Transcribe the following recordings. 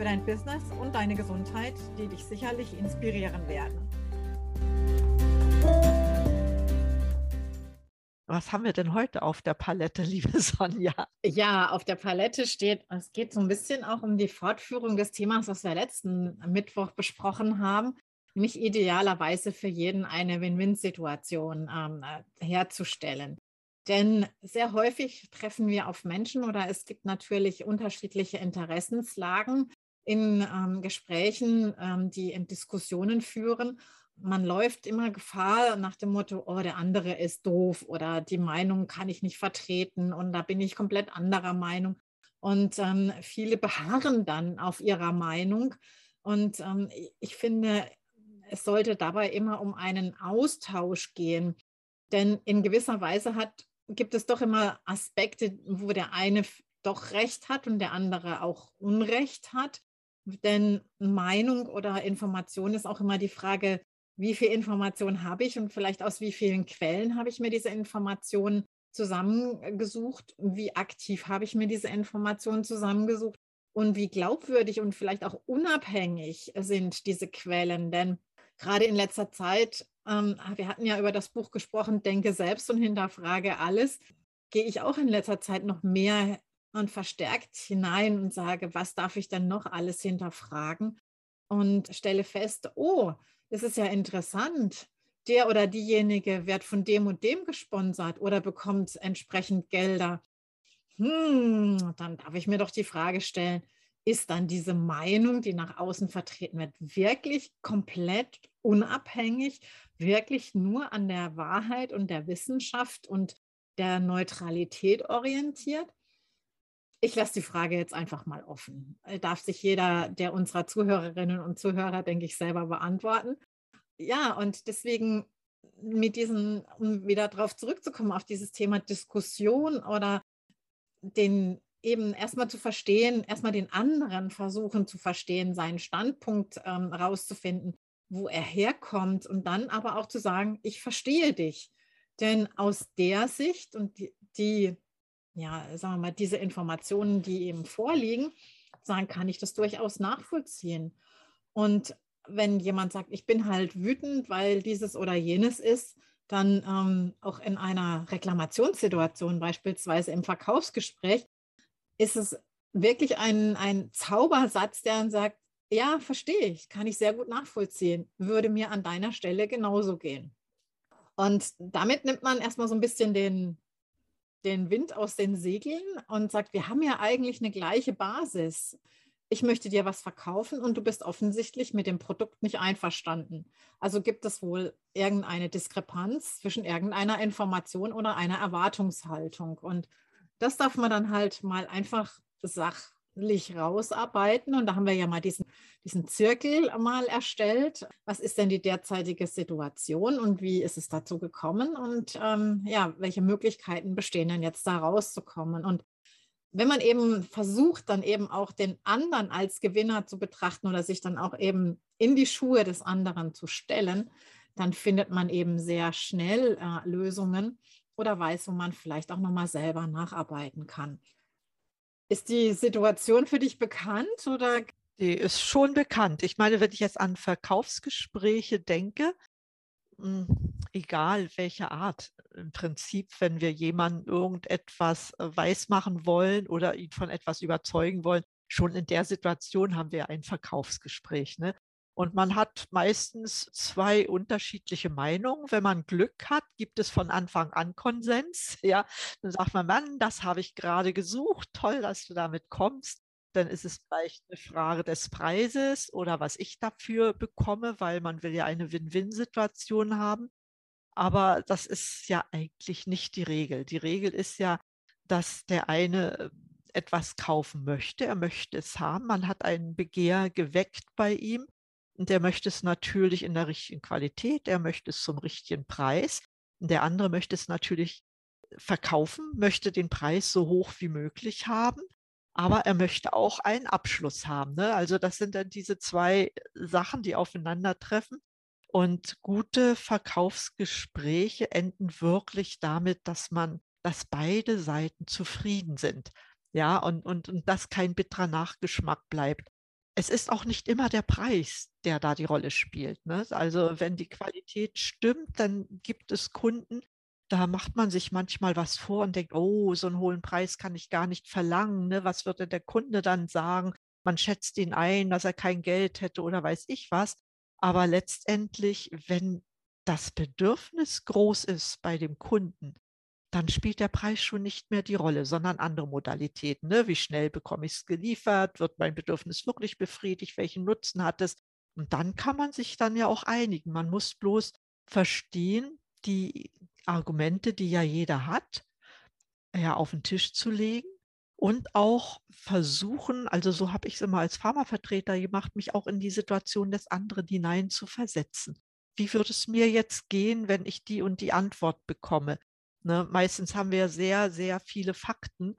für dein Business und deine Gesundheit, die dich sicherlich inspirieren werden. Was haben wir denn heute auf der Palette, liebe Sonja? Ja, auf der Palette steht, es geht so ein bisschen auch um die Fortführung des Themas, was wir letzten Mittwoch besprochen haben, nämlich idealerweise für jeden eine Win-Win-Situation ähm, herzustellen. Denn sehr häufig treffen wir auf Menschen oder es gibt natürlich unterschiedliche Interessenslagen, in ähm, Gesprächen, ähm, die in Diskussionen führen. Man läuft immer Gefahr nach dem Motto, oh, der andere ist doof oder die Meinung kann ich nicht vertreten und da bin ich komplett anderer Meinung. Und ähm, viele beharren dann auf ihrer Meinung. Und ähm, ich finde, es sollte dabei immer um einen Austausch gehen. Denn in gewisser Weise hat, gibt es doch immer Aspekte, wo der eine doch Recht hat und der andere auch Unrecht hat. Denn Meinung oder Information ist auch immer die Frage, wie viel Information habe ich und vielleicht aus wie vielen Quellen habe ich mir diese Informationen zusammengesucht, wie aktiv habe ich mir diese Informationen zusammengesucht und wie glaubwürdig und vielleicht auch unabhängig sind diese Quellen. Denn gerade in letzter Zeit, ähm, wir hatten ja über das Buch gesprochen, Denke selbst und hinterfrage alles, gehe ich auch in letzter Zeit noch mehr und verstärkt hinein und sage, was darf ich denn noch alles hinterfragen? Und stelle fest, oh, das ist ja interessant. Der oder diejenige wird von dem und dem gesponsert oder bekommt entsprechend Gelder. Hm, dann darf ich mir doch die Frage stellen, ist dann diese Meinung, die nach außen vertreten wird, wirklich komplett unabhängig, wirklich nur an der Wahrheit und der Wissenschaft und der Neutralität orientiert? Ich lasse die Frage jetzt einfach mal offen. Äh, darf sich jeder der unserer Zuhörerinnen und Zuhörer, denke ich, selber beantworten. Ja, und deswegen mit diesen, um wieder darauf zurückzukommen, auf dieses Thema Diskussion oder den eben erstmal zu verstehen, erstmal den anderen versuchen zu verstehen, seinen Standpunkt ähm, rauszufinden, wo er herkommt und dann aber auch zu sagen, ich verstehe dich. Denn aus der Sicht und die, die ja, sagen wir mal, diese Informationen, die eben vorliegen, sagen, kann ich das durchaus nachvollziehen. Und wenn jemand sagt, ich bin halt wütend, weil dieses oder jenes ist, dann ähm, auch in einer Reklamationssituation, beispielsweise im Verkaufsgespräch, ist es wirklich ein, ein Zaubersatz, der dann sagt, ja, verstehe ich, kann ich sehr gut nachvollziehen, würde mir an deiner Stelle genauso gehen. Und damit nimmt man erstmal so ein bisschen den, den Wind aus den Segeln und sagt, wir haben ja eigentlich eine gleiche Basis. Ich möchte dir was verkaufen und du bist offensichtlich mit dem Produkt nicht einverstanden. Also gibt es wohl irgendeine Diskrepanz zwischen irgendeiner Information oder einer Erwartungshaltung. Und das darf man dann halt mal einfach sach rausarbeiten. Und da haben wir ja mal diesen, diesen Zirkel mal erstellt. Was ist denn die derzeitige Situation und wie ist es dazu gekommen? Und ähm, ja, welche Möglichkeiten bestehen denn jetzt da rauszukommen? Und wenn man eben versucht, dann eben auch den anderen als Gewinner zu betrachten oder sich dann auch eben in die Schuhe des anderen zu stellen, dann findet man eben sehr schnell äh, Lösungen oder weiß, wo man vielleicht auch nochmal selber nacharbeiten kann. Ist die Situation für dich bekannt oder? Die ist schon bekannt. Ich meine, wenn ich jetzt an Verkaufsgespräche denke, hm, egal welche Art, im Prinzip, wenn wir jemandem irgendetwas äh, weismachen wollen oder ihn von etwas überzeugen wollen, schon in der Situation haben wir ein Verkaufsgespräch. Ne? Und man hat meistens zwei unterschiedliche Meinungen. Wenn man Glück hat, gibt es von Anfang an Konsens. Ja, dann sagt man, Mann, das habe ich gerade gesucht. Toll, dass du damit kommst. Dann ist es vielleicht eine Frage des Preises oder was ich dafür bekomme, weil man will ja eine Win-Win-Situation haben. Aber das ist ja eigentlich nicht die Regel. Die Regel ist ja, dass der eine etwas kaufen möchte. Er möchte es haben. Man hat ein Begehr geweckt bei ihm und er möchte es natürlich in der richtigen Qualität. Er möchte es zum richtigen Preis. Und der andere möchte es natürlich verkaufen, möchte den Preis so hoch wie möglich haben. Aber er möchte auch einen Abschluss haben. Ne? Also das sind dann diese zwei Sachen, die aufeinandertreffen. Und gute Verkaufsgespräche enden wirklich damit, dass man, dass beide Seiten zufrieden sind. Ja, und, und, und dass kein bitterer Nachgeschmack bleibt. Es ist auch nicht immer der Preis, der da die Rolle spielt. Ne? Also wenn die Qualität stimmt, dann gibt es Kunden, da macht man sich manchmal was vor und denkt, oh, so einen hohen Preis kann ich gar nicht verlangen. Ne? Was würde der Kunde dann sagen? Man schätzt ihn ein, dass er kein Geld hätte oder weiß ich was. Aber letztendlich, wenn das Bedürfnis groß ist bei dem Kunden, dann spielt der Preis schon nicht mehr die Rolle, sondern andere Modalitäten. Ne? Wie schnell bekomme ich es geliefert? Wird mein Bedürfnis wirklich befriedigt? Welchen Nutzen hat es? Und dann kann man sich dann ja auch einigen. Man muss bloß verstehen, die Argumente, die ja jeder hat, ja, auf den Tisch zu legen und auch versuchen, also so habe ich es immer als Pharmavertreter gemacht, mich auch in die Situation des anderen hinein zu versetzen. Wie würde es mir jetzt gehen, wenn ich die und die Antwort bekomme? Ne, meistens haben wir sehr, sehr viele Fakten,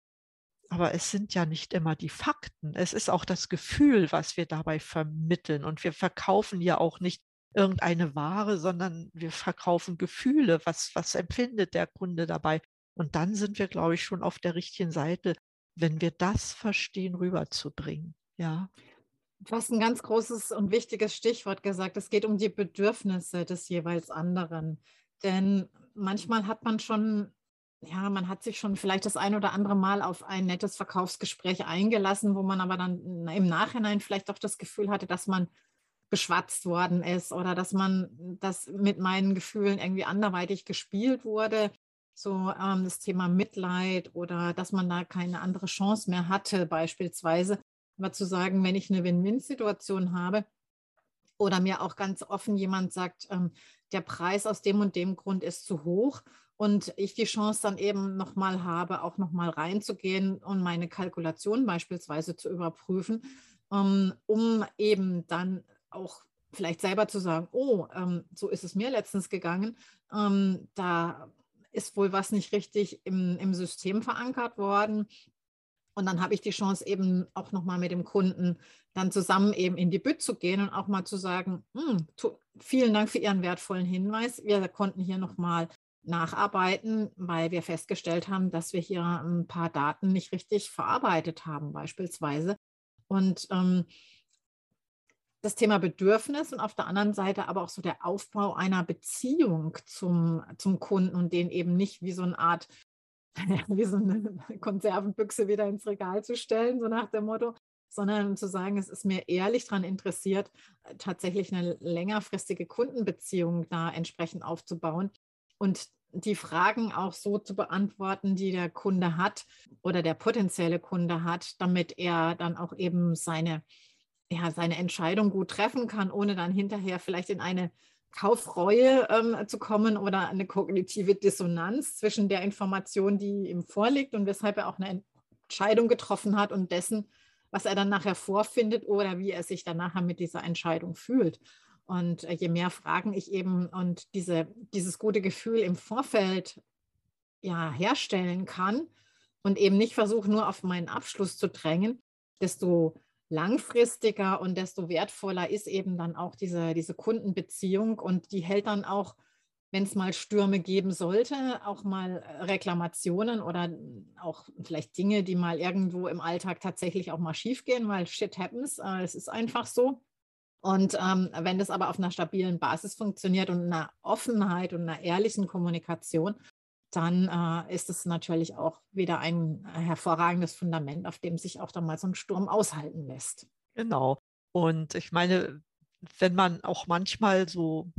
aber es sind ja nicht immer die Fakten. Es ist auch das Gefühl, was wir dabei vermitteln. Und wir verkaufen ja auch nicht irgendeine Ware, sondern wir verkaufen Gefühle. Was, was empfindet der Kunde dabei? Und dann sind wir, glaube ich, schon auf der richtigen Seite, wenn wir das verstehen, rüberzubringen. Ja. Du hast ein ganz großes und wichtiges Stichwort gesagt. Es geht um die Bedürfnisse des jeweils anderen. Denn manchmal hat man schon, ja, man hat sich schon vielleicht das ein oder andere Mal auf ein nettes Verkaufsgespräch eingelassen, wo man aber dann im Nachhinein vielleicht auch das Gefühl hatte, dass man beschwatzt worden ist oder dass man das mit meinen Gefühlen irgendwie anderweitig gespielt wurde so ähm, das Thema Mitleid oder dass man da keine andere Chance mehr hatte, beispielsweise. Aber zu sagen, wenn ich eine Win-Win-Situation habe oder mir auch ganz offen jemand sagt, ähm, der Preis aus dem und dem Grund ist zu hoch und ich die Chance dann eben nochmal habe, auch nochmal reinzugehen und meine Kalkulation beispielsweise zu überprüfen, ähm, um eben dann auch vielleicht selber zu sagen, oh, ähm, so ist es mir letztens gegangen, ähm, da ist wohl was nicht richtig im, im System verankert worden. Und dann habe ich die Chance eben auch nochmal mit dem Kunden dann zusammen eben in die Bütt zu gehen und auch mal zu sagen, hm, vielen Dank für Ihren wertvollen Hinweis. Wir konnten hier nochmal nacharbeiten, weil wir festgestellt haben, dass wir hier ein paar Daten nicht richtig verarbeitet haben beispielsweise. Und ähm, das Thema Bedürfnis und auf der anderen Seite aber auch so der Aufbau einer Beziehung zum, zum Kunden und den eben nicht wie so eine Art, wie so eine Konservenbüchse wieder ins Regal zu stellen, so nach dem Motto, sondern zu sagen, es ist mir ehrlich daran interessiert, tatsächlich eine längerfristige Kundenbeziehung da entsprechend aufzubauen und die Fragen auch so zu beantworten, die der Kunde hat oder der potenzielle Kunde hat, damit er dann auch eben seine ja, seine Entscheidung gut treffen kann, ohne dann hinterher vielleicht in eine Kaufreue ähm, zu kommen oder eine kognitive Dissonanz zwischen der Information, die ihm vorliegt und weshalb er auch eine Entscheidung getroffen hat und dessen, was er dann nachher vorfindet oder wie er sich dann nachher mit dieser Entscheidung fühlt. Und äh, je mehr Fragen ich eben und diese, dieses gute Gefühl im Vorfeld ja, herstellen kann und eben nicht versuche, nur auf meinen Abschluss zu drängen, desto langfristiger und desto wertvoller ist eben dann auch diese, diese Kundenbeziehung und die hält dann auch, wenn es mal Stürme geben sollte, auch mal äh, Reklamationen oder auch vielleicht Dinge, die mal irgendwo im Alltag tatsächlich auch mal schief gehen, weil shit happens, äh, es ist einfach so. Und ähm, wenn das aber auf einer stabilen Basis funktioniert und einer Offenheit und einer ehrlichen Kommunikation, dann äh, ist es natürlich auch wieder ein äh, hervorragendes Fundament, auf dem sich auch dann mal so ein Sturm aushalten lässt. Genau. Und ich meine, wenn man auch manchmal so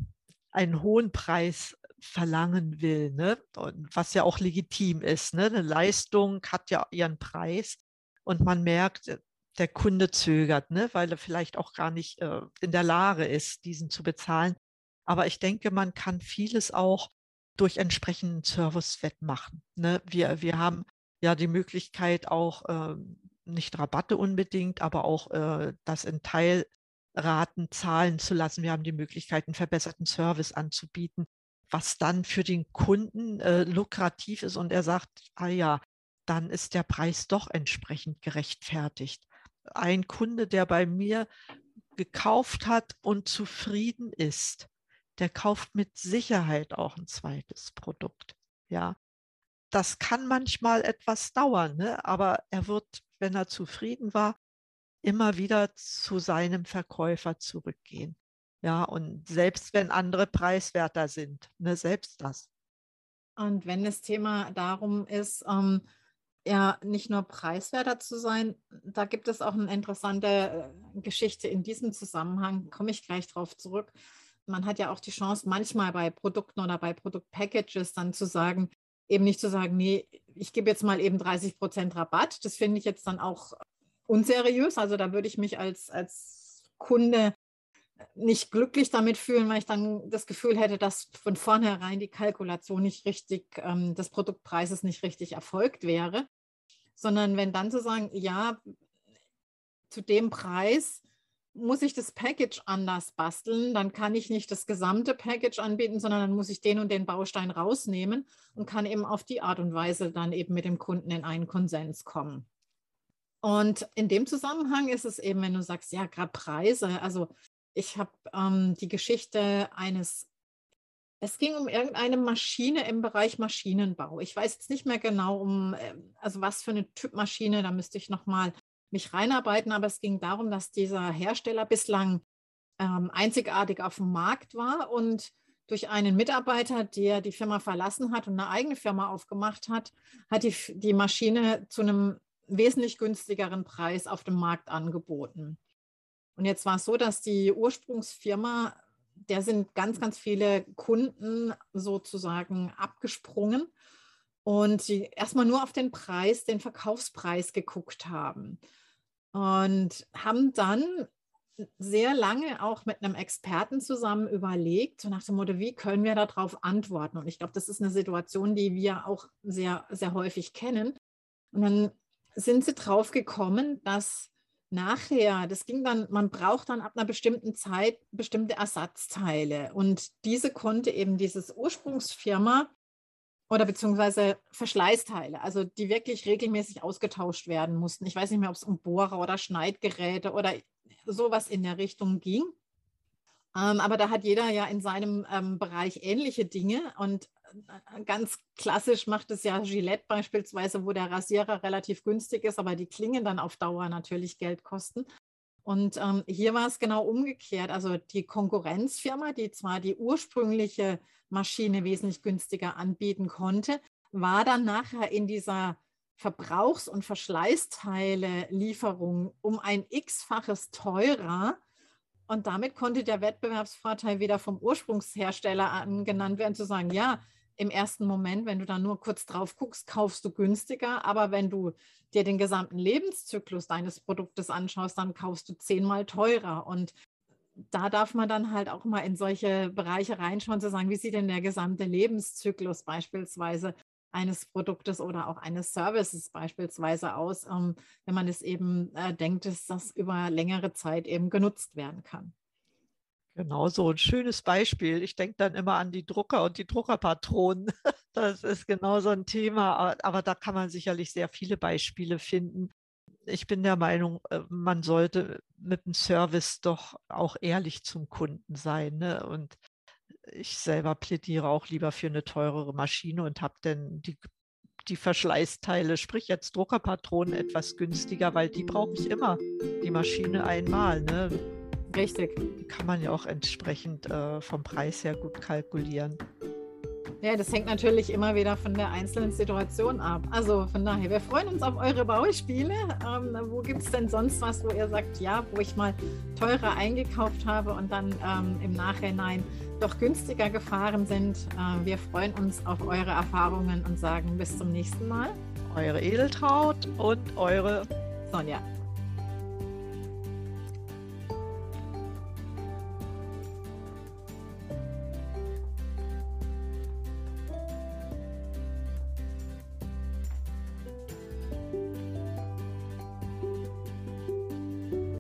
einen hohen Preis verlangen will, ne? was ja auch legitim ist. Ne? Eine Leistung hat ja ihren Preis und man merkt, äh, der Kunde zögert, ne? weil er vielleicht auch gar nicht äh, in der Lage ist, diesen zu bezahlen. Aber ich denke, man kann vieles auch durch entsprechenden Service wettmachen. Ne? Wir, wir haben ja die Möglichkeit auch, äh, nicht Rabatte unbedingt, aber auch äh, das in Teilraten zahlen zu lassen. Wir haben die Möglichkeit, einen verbesserten Service anzubieten, was dann für den Kunden äh, lukrativ ist und er sagt, ah ja, dann ist der Preis doch entsprechend gerechtfertigt. Ein Kunde, der bei mir gekauft hat und zufrieden ist, der kauft mit Sicherheit auch ein zweites Produkt. Ja, das kann manchmal etwas dauern, ne? aber er wird, wenn er zufrieden war, immer wieder zu seinem Verkäufer zurückgehen. Ja, und selbst wenn andere preiswerter sind, ne, selbst das. Und wenn das Thema darum ist, ähm, ja, nicht nur preiswerter zu sein, da gibt es auch eine interessante äh, Geschichte in diesem Zusammenhang, komme ich gleich drauf zurück. Man hat ja auch die Chance, manchmal bei Produkten oder bei Produktpackages dann zu sagen, eben nicht zu sagen, nee, ich gebe jetzt mal eben 30 Prozent Rabatt. Das finde ich jetzt dann auch unseriös. Also da würde ich mich als, als Kunde nicht glücklich damit fühlen, weil ich dann das Gefühl hätte, dass von vornherein die Kalkulation nicht richtig, ähm, des Produktpreises nicht richtig erfolgt wäre, sondern wenn dann zu sagen, ja, zu dem Preis muss ich das Package anders basteln, dann kann ich nicht das gesamte Package anbieten, sondern dann muss ich den und den Baustein rausnehmen und kann eben auf die Art und Weise dann eben mit dem Kunden in einen Konsens kommen. Und in dem Zusammenhang ist es eben, wenn du sagst, ja, gerade Preise, also ich habe ähm, die Geschichte eines, es ging um irgendeine Maschine im Bereich Maschinenbau. Ich weiß jetzt nicht mehr genau um, äh, also was für eine Typ Maschine, da müsste ich nochmal mich reinarbeiten, aber es ging darum, dass dieser Hersteller bislang ähm, einzigartig auf dem Markt war und durch einen Mitarbeiter, der die Firma verlassen hat und eine eigene Firma aufgemacht hat, hat die, die Maschine zu einem wesentlich günstigeren Preis auf dem Markt angeboten. Und jetzt war es so, dass die Ursprungsfirma, der sind ganz, ganz viele Kunden sozusagen abgesprungen und sie erstmal nur auf den Preis, den Verkaufspreis geguckt haben und haben dann sehr lange auch mit einem Experten zusammen überlegt, so nach dem Motto, wie können wir darauf antworten? Und ich glaube, das ist eine Situation, die wir auch sehr, sehr häufig kennen. Und dann sind sie drauf gekommen, dass nachher, das ging dann, man braucht dann ab einer bestimmten Zeit bestimmte Ersatzteile. Und diese konnte eben dieses Ursprungsfirma oder beziehungsweise Verschleißteile, also die wirklich regelmäßig ausgetauscht werden mussten. Ich weiß nicht mehr, ob es um Bohrer oder Schneidgeräte oder sowas in der Richtung ging. Ähm, aber da hat jeder ja in seinem ähm, Bereich ähnliche Dinge und äh, ganz klassisch macht es ja Gillette beispielsweise, wo der Rasierer relativ günstig ist, aber die Klingen dann auf Dauer natürlich Geld kosten. Und ähm, hier war es genau umgekehrt. Also die Konkurrenzfirma, die zwar die ursprüngliche Maschine wesentlich günstiger anbieten konnte, war dann nachher in dieser Verbrauchs- und Verschleißteile-Lieferung um ein x-faches teurer. Und damit konnte der Wettbewerbsvorteil wieder vom Ursprungshersteller angenannt werden, zu sagen, ja, im ersten Moment, wenn du da nur kurz drauf guckst, kaufst du günstiger. Aber wenn du dir den gesamten Lebenszyklus deines Produktes anschaust, dann kaufst du zehnmal teurer. Und da darf man dann halt auch mal in solche Bereiche reinschauen, zu sagen, wie sieht denn der gesamte Lebenszyklus beispielsweise eines Produktes oder auch eines Services beispielsweise aus, ähm, wenn man es eben äh, denkt, dass das über längere Zeit eben genutzt werden kann. Genau so ein schönes Beispiel. Ich denke dann immer an die Drucker und die Druckerpatronen. Das ist genau so ein Thema, aber da kann man sicherlich sehr viele Beispiele finden. Ich bin der Meinung, äh, man sollte mit dem Service doch auch ehrlich zum Kunden sein. Ne? Und ich selber plädiere auch lieber für eine teurere Maschine und habe dann die, die Verschleißteile, sprich jetzt Druckerpatronen, etwas günstiger, weil die brauche ich immer, die Maschine einmal. Ne? Richtig. Kann man ja auch entsprechend äh, vom Preis her gut kalkulieren. Ja, das hängt natürlich immer wieder von der einzelnen Situation ab. Also von daher, wir freuen uns auf eure Beispiele. Ähm, wo gibt es denn sonst was, wo ihr sagt, ja, wo ich mal teurer eingekauft habe und dann ähm, im Nachhinein doch günstiger gefahren sind? Äh, wir freuen uns auf eure Erfahrungen und sagen bis zum nächsten Mal. Eure Edeltraut und eure Sonja.